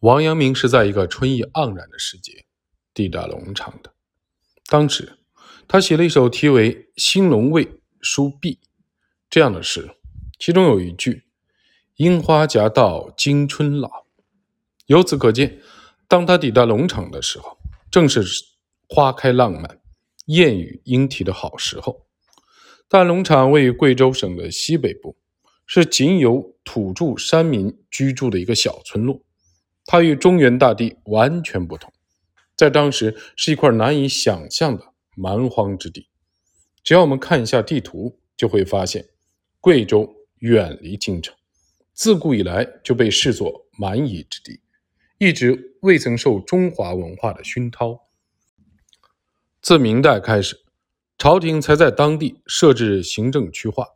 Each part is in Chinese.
王阳明是在一个春意盎然的时节抵达龙场的。当时，他写了一首题为《兴隆卫书壁》这样的诗，其中有一句“樱花夹道惊春老”。由此可见，当他抵达龙场的时候，正是花开浪漫、燕语莺啼的好时候。但龙场位于贵州省的西北部，是仅有土著山民居住的一个小村落。它与中原大地完全不同，在当时是一块难以想象的蛮荒之地。只要我们看一下地图，就会发现，贵州远离京城，自古以来就被视作蛮夷之地，一直未曾受中华文化的熏陶。自明代开始，朝廷才在当地设置行政区划，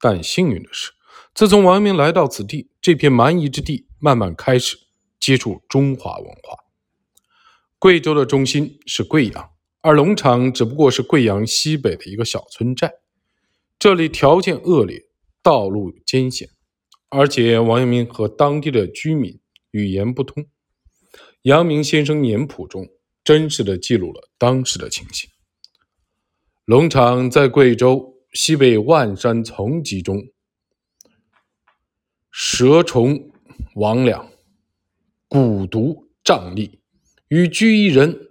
但幸运的是，自从王阳明来到此地，这片蛮夷之地慢慢开始。接触中华文化。贵州的中心是贵阳，而龙场只不过是贵阳西北的一个小村寨。这里条件恶劣，道路艰险，而且王阳明和当地的居民语言不通。阳明先生年谱中真实的记录了当时的情形。龙场在贵州西北万山丛集中，蛇虫魍魉。蛊毒瘴疠，与居一人，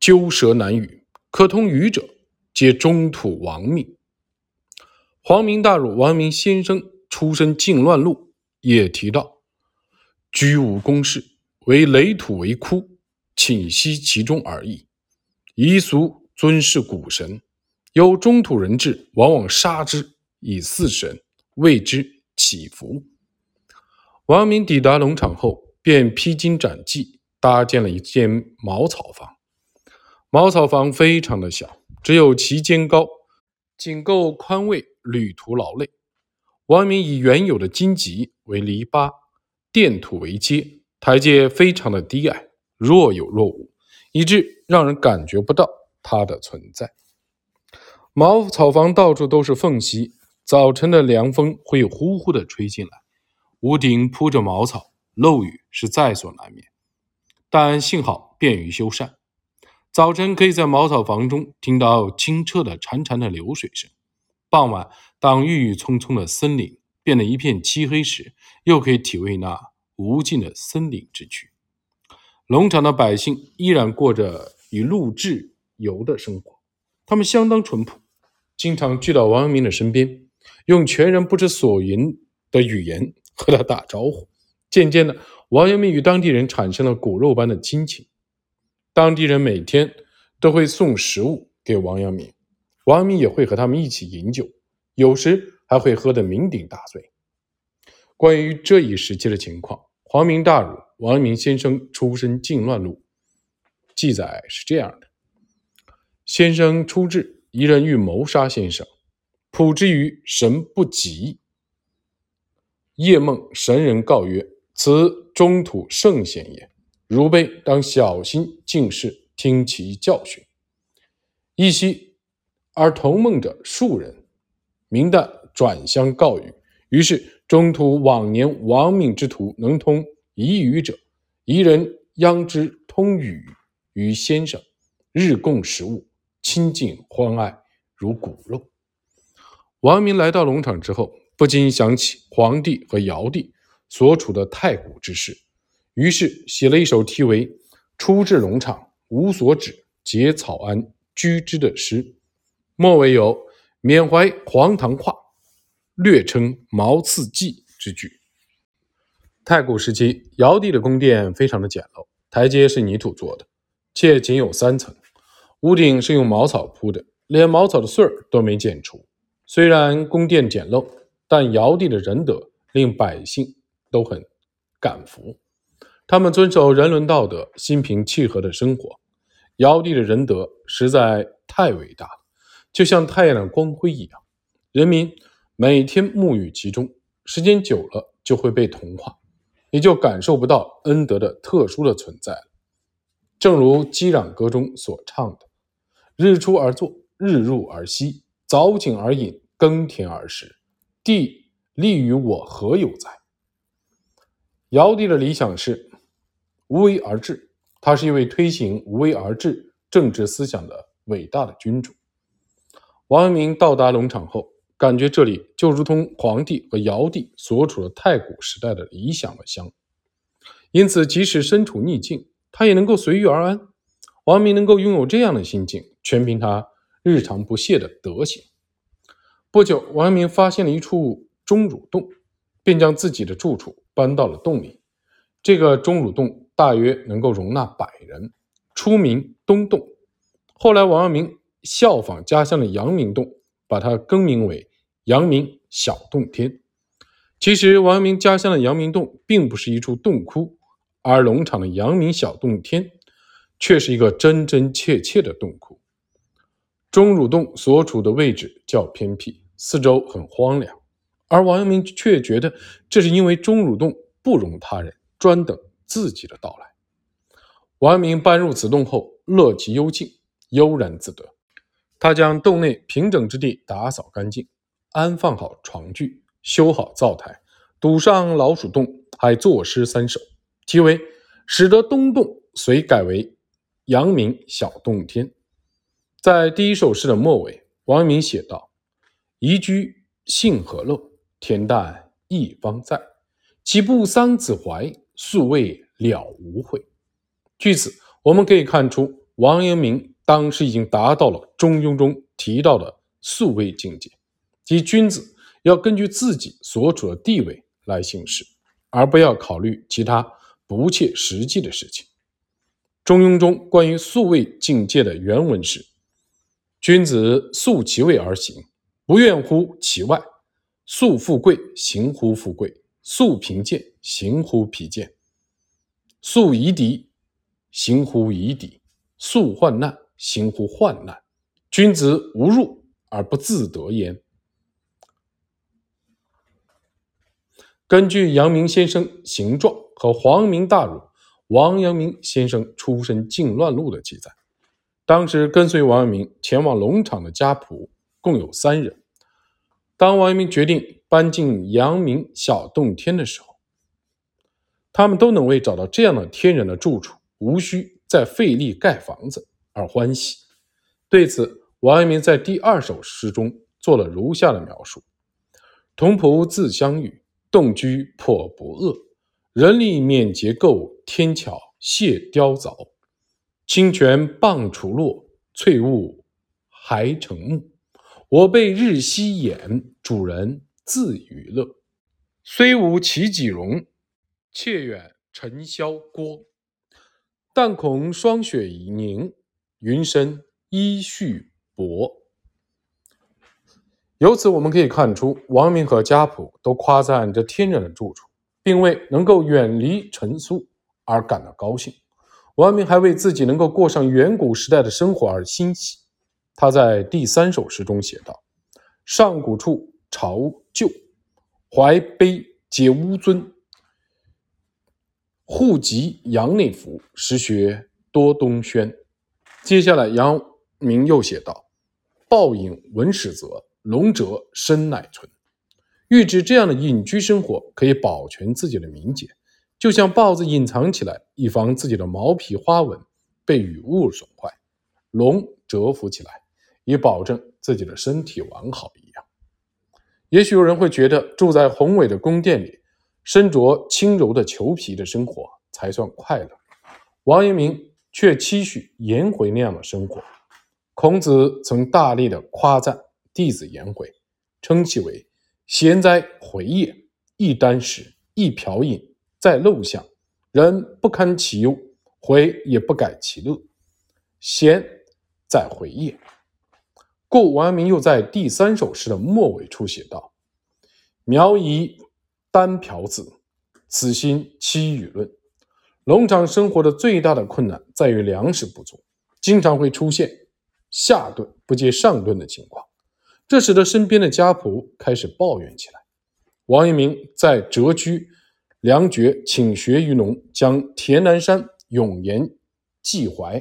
鸠蛇难语。可通语者，皆中土亡命。皇明大儒王明先生出身靖乱路，也提到：居无公事，为垒土为窟，寝息其中而已。夷俗尊视古神，有中土人至，往往杀之以祀神，谓之祈福。王明抵达农场后，便披荆斩棘，搭建了一间茅草房。茅草房非常的小，只有其间高，仅够宽慰旅途劳累。王明以原有的荆棘为篱笆，垫土为阶，台阶非常的低矮，若有若无，以致让人感觉不到它的存在。茅草房到处都是缝隙，早晨的凉风会呼呼地吹进来。屋顶铺着茅草，漏雨是在所难免，但幸好便于修缮。早晨可以在茅草房中听到清澈的潺潺的流水声，傍晚当郁郁葱葱的森林变得一片漆黑时，又可以体味那无尽的森林之趣。农场的百姓依然过着以鹿制游的生活，他们相当淳朴，经常聚到王阳明的身边，用全然不知所云的语言。和他打招呼，渐渐的，王阳明与当地人产生了骨肉般的亲情。当地人每天都会送食物给王阳明，王阳明也会和他们一起饮酒，有时还会喝得酩酊大醉。关于这一时期的情况，皇明大儒王阳明先生出身靖乱路，记载是这样的：先生初至，一人欲谋杀先生，卜之于神不吉。夜梦神人告曰：“此中土圣贤也，汝辈当小心敬事，听其教训。”一夕，而同梦者数人，明旦转相告语。于是中土往年亡命之徒，能通彝语者，彝人央之通语于先生，日供食物，亲近欢爱，如骨肉。王明来到龙场之后。不禁想起黄帝和尧帝所处的太古之事，于是写了一首题为《初至龙场无所指结草庵居之》的诗，末尾有缅怀黄唐画，略称毛次记之句。太古时期，尧帝的宫殿非常的简陋，台阶是泥土做的，且仅有三层，屋顶是用茅草铺的，连茅草的穗儿都没剪除。虽然宫殿简陋。但尧帝的仁德令百姓都很感服，他们遵守人伦道德，心平气和的生活。尧帝的仁德实在太伟大了，就像太阳的光辉一样，人民每天沐浴其中，时间久了就会被同化，也就感受不到恩德的特殊的存在了。正如《激壤歌》中所唱的：“日出而作，日入而息，早景而饮，耕田而食。”地利于我何有哉？尧帝的理想是无为而治，他是一位推行无为而治政治思想的伟大的君主。王阳明到达龙场后，感觉这里就如同皇帝和尧帝所处的太古时代的理想的乡，因此即使身处逆境，他也能够随遇而安。王阳明能够拥有这样的心境，全凭他日常不懈的德行。不久，王阳明发现了一处钟乳洞，便将自己的住处搬到了洞里。这个钟乳洞大约能够容纳百人，出名东洞。后来，王阳明。效仿家乡的阳明洞，把它更名为阳明小洞天。其实，王阳明家乡的阳明洞并不是一处洞窟，而龙场的阳明小洞天却是一个真真切切的洞窟。钟乳洞所处的位置较偏僻，四周很荒凉，而王阳明却觉得这是因为钟乳洞不容他人，专等自己的到来。王阳明搬入此洞后，乐其幽静，悠然自得。他将洞内平整之地打扫干净，安放好床具，修好灶台，堵上老鼠洞，还作诗三首，即为使得东洞遂改为阳明小洞天。在第一首诗的末尾，王阳明写道：“宜居幸何乐，恬淡一方在。岂不桑梓怀，素未了无悔。”据此，我们可以看出王阳明。当时已经达到了《中庸》中提到的素位境界，即君子要根据自己所处的地位来行事，而不要考虑其他不切实际的事情。《中庸》中关于素位境界的原文是：“君子素其位而行，不愿乎其外；素富贵，行乎富贵；素贫贱，行乎贫贱；素夷狄，行乎夷狄；素患难。”行乎患难，君子无入而不自得焉。根据阳明先生形状和黄明大儒王阳明先生出身靖乱录的记载，当时跟随王阳明前往龙场的家仆共有三人。当王阳明决定搬进阳明小洞天的时候，他们都能为找到这样的天然的住处，无需再费力盖房子。而欢喜。对此，王阳明在第二首诗中做了如下的描述：“同仆自相遇，洞居颇不恶。人力免结构，天巧谢雕凿。清泉傍楚落，翠雾还成木。我辈日夕掩，主人自娱乐。虽无其己容，且远尘嚣郭。但恐霜雪已凝。”云深衣絮薄，由此我们可以看出，王明和家仆都夸赞这天然的住处，并为能够远离尘俗而感到高兴。王明还为自己能够过上远古时代的生活而欣喜。他在第三首诗中写道：“上古处朝旧，怀碑皆乌尊。户籍阳内府，实学多东轩。”接下来，阳明又写道：“暴饮文始则，龙蛰身乃存。”欲指这样的隐居生活可以保全自己的名节，就像豹子隐藏起来，以防自己的毛皮花纹被雨雾损坏；龙蛰伏起来，以保证自己的身体完好一样。也许有人会觉得，住在宏伟的宫殿里，身着轻柔的裘皮的生活才算快乐。王阳明。却期许颜回那样的生活。孔子曾大力的夸赞弟子颜回，称其为“贤哉回也！一箪食，一瓢饮，在陋巷，人不堪其忧，回也不改其乐。贤在回也。”故王阳明又在第三首诗的末尾处写道：“苗夷单瓢子，此心期与论。”农场生活的最大的困难在于粮食不足，经常会出现下顿不接上顿的情况，这使得身边的家仆开始抱怨起来。王阳明在《谪居良绝请学于农》将田南山永言寄怀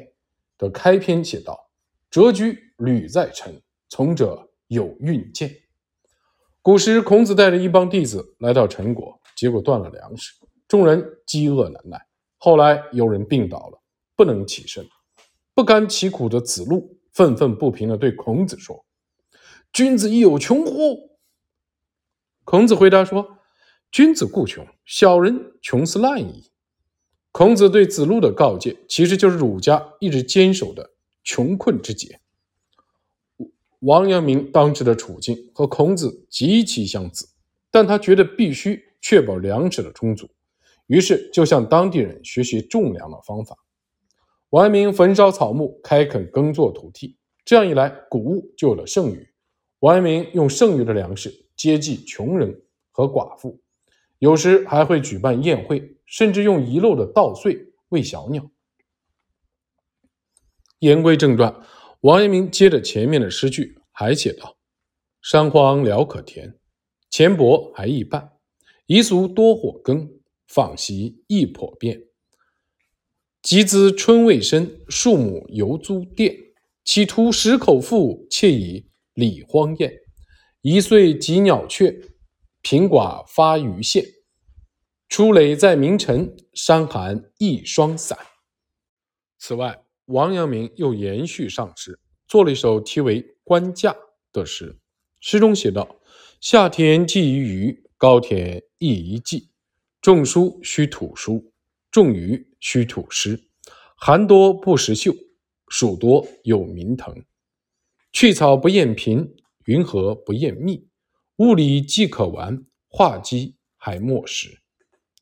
的开篇写道：“谪居屡在陈，从者有运见。”古时孔子带着一帮弟子来到陈国，结果断了粮食。众人饥饿难耐。后来有人病倒了，不能起身，不甘其苦的子路愤愤不平地对孔子说：“君子亦有穷乎？”孔子回答说：“君子固穷，小人穷斯滥矣。”孔子对子路的告诫，其实就是儒家一直坚守的穷困之节。王阳明当时的处境和孔子极其相似，但他觉得必须确保粮食的充足，于是就向当地人学习种粮的方法。王阳明焚烧草木，开垦耕作土地，这样一来，谷物就有了剩余。王阳明用剩余的粮食接济穷人和寡妇，有时还会举办宴会，甚至用遗漏的稻穗喂小鸟。言归正传。王阳明接着前面的诗句，还写道：“山荒辽可田，钱帛还易办。彝俗多火耕，纺席易颇变。及兹春未深，树木犹租佃。企图食口腹，窃以礼荒宴。一岁及鸟雀，贫寡发余县。出垒在明晨，伤寒易霜散。”此外，王阳明又延续上诗，做了一首题为《官嫁》的诗。诗中写道：“夏田既宜鱼，高田亦宜稷。种蔬须土蔬，种鱼须土湿。寒多不识秀，暑多有名腾。去草不厌贫，云禾不厌密。物理既可玩，画鸡还莫识。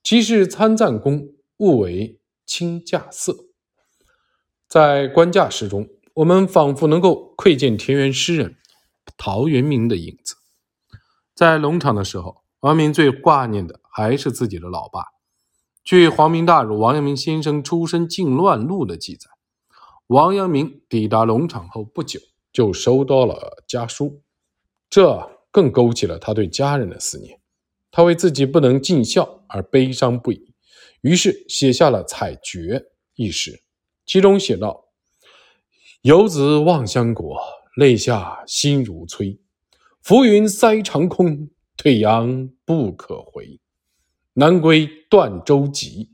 即是参赞公，勿为卿嫁色。”在官家诗中，我们仿佛能够窥见田园诗人陶渊明的影子。在农场的时候，王明最挂念的还是自己的老爸。据黄明大儒王阳明先生出身靖乱录的记载，王阳明抵达农场后不久，就收到了家书，这更勾起了他对家人的思念。他为自己不能尽孝而悲伤不已，于是写下了《采蕨》一诗。其中写道：“游子望乡国，泪下心如摧。浮云塞长空，退阳不可回。南归断舟楫，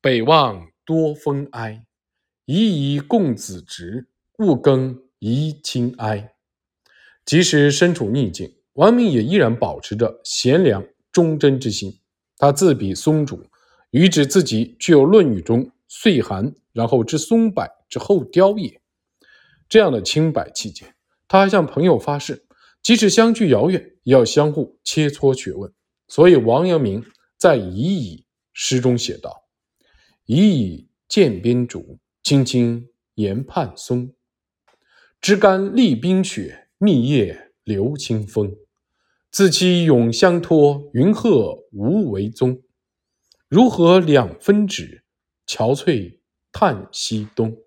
北望多风哀。已以共子直，勿更宜亲哀。”即使身处逆境，王明也依然保持着贤良忠贞之心。他自比松竹，喻指自己具有《论语》中。岁寒，然后知松柏之后凋也。这样的清白气节，他还向朋友发誓，即使相距遥远，也要相互切磋学问。所以，王阳明在《乙乙》诗中写道：“乙乙见边竹，青青岩畔松。枝干立冰雪，密叶流清风。自期永相托，云鹤无为踪。如何两分指？”憔悴叹息东，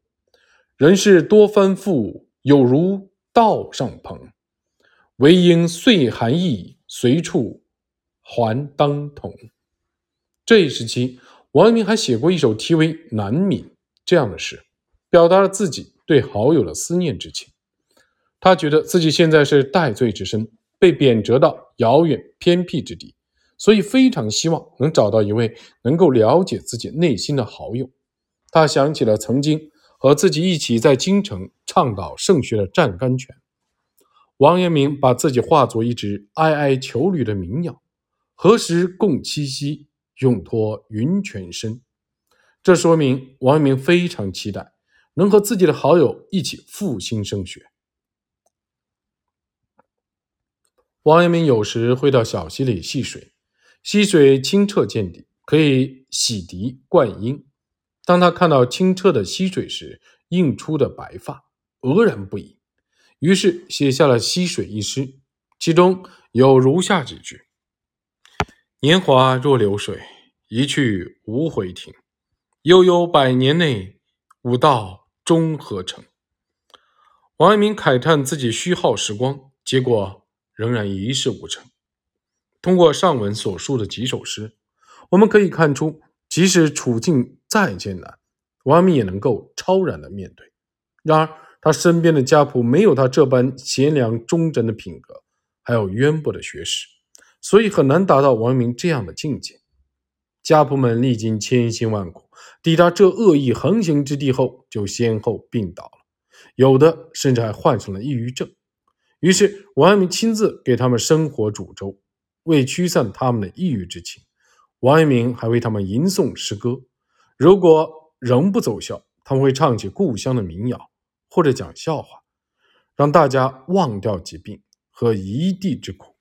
人事多翻覆，有如道上蓬。唯应岁寒意，随处还当同。这一时期，王阳明还写过一首题为《南闽》这样的诗，表达了自己对好友的思念之情。他觉得自己现在是戴罪之身，被贬谪到遥远偏僻之地。所以非常希望能找到一位能够了解自己内心的好友。他想起了曾经和自己一起在京城倡导圣学的湛甘泉。王阳明把自己化作一只哀哀求旅的鸣鸟，何时共栖息，永托云泉深。这说明王阳明非常期待能和自己的好友一起复兴圣学。王阳明有时会到小溪里戏水。溪水清澈见底，可以洗涤灌婴。当他看到清澈的溪水时，映出的白发，愕然不已。于是写下了《溪水》一诗，其中有如下几句：“年华若流水，一去无回庭。悠悠百年内，吾道终何成？”王阳明慨叹自己虚耗时光，结果仍然一事无成。通过上文所述的几首诗，我们可以看出，即使处境再艰难，王阳明也能够超然的面对。然而，他身边的家仆没有他这般贤良忠贞的品格，还有渊博的学识，所以很难达到王阳明这样的境界。家仆们历经千辛万苦，抵达这恶意横行之地后，就先后病倒了，有的甚至还患上了抑郁症。于是王阳明亲自给他们生火煮粥，为驱散他们的抑郁之情，王阳明还为他们吟诵诗歌。如果仍不奏效，他们会唱起故乡的民谣，或者讲笑话，让大家忘掉疾病和一地之苦。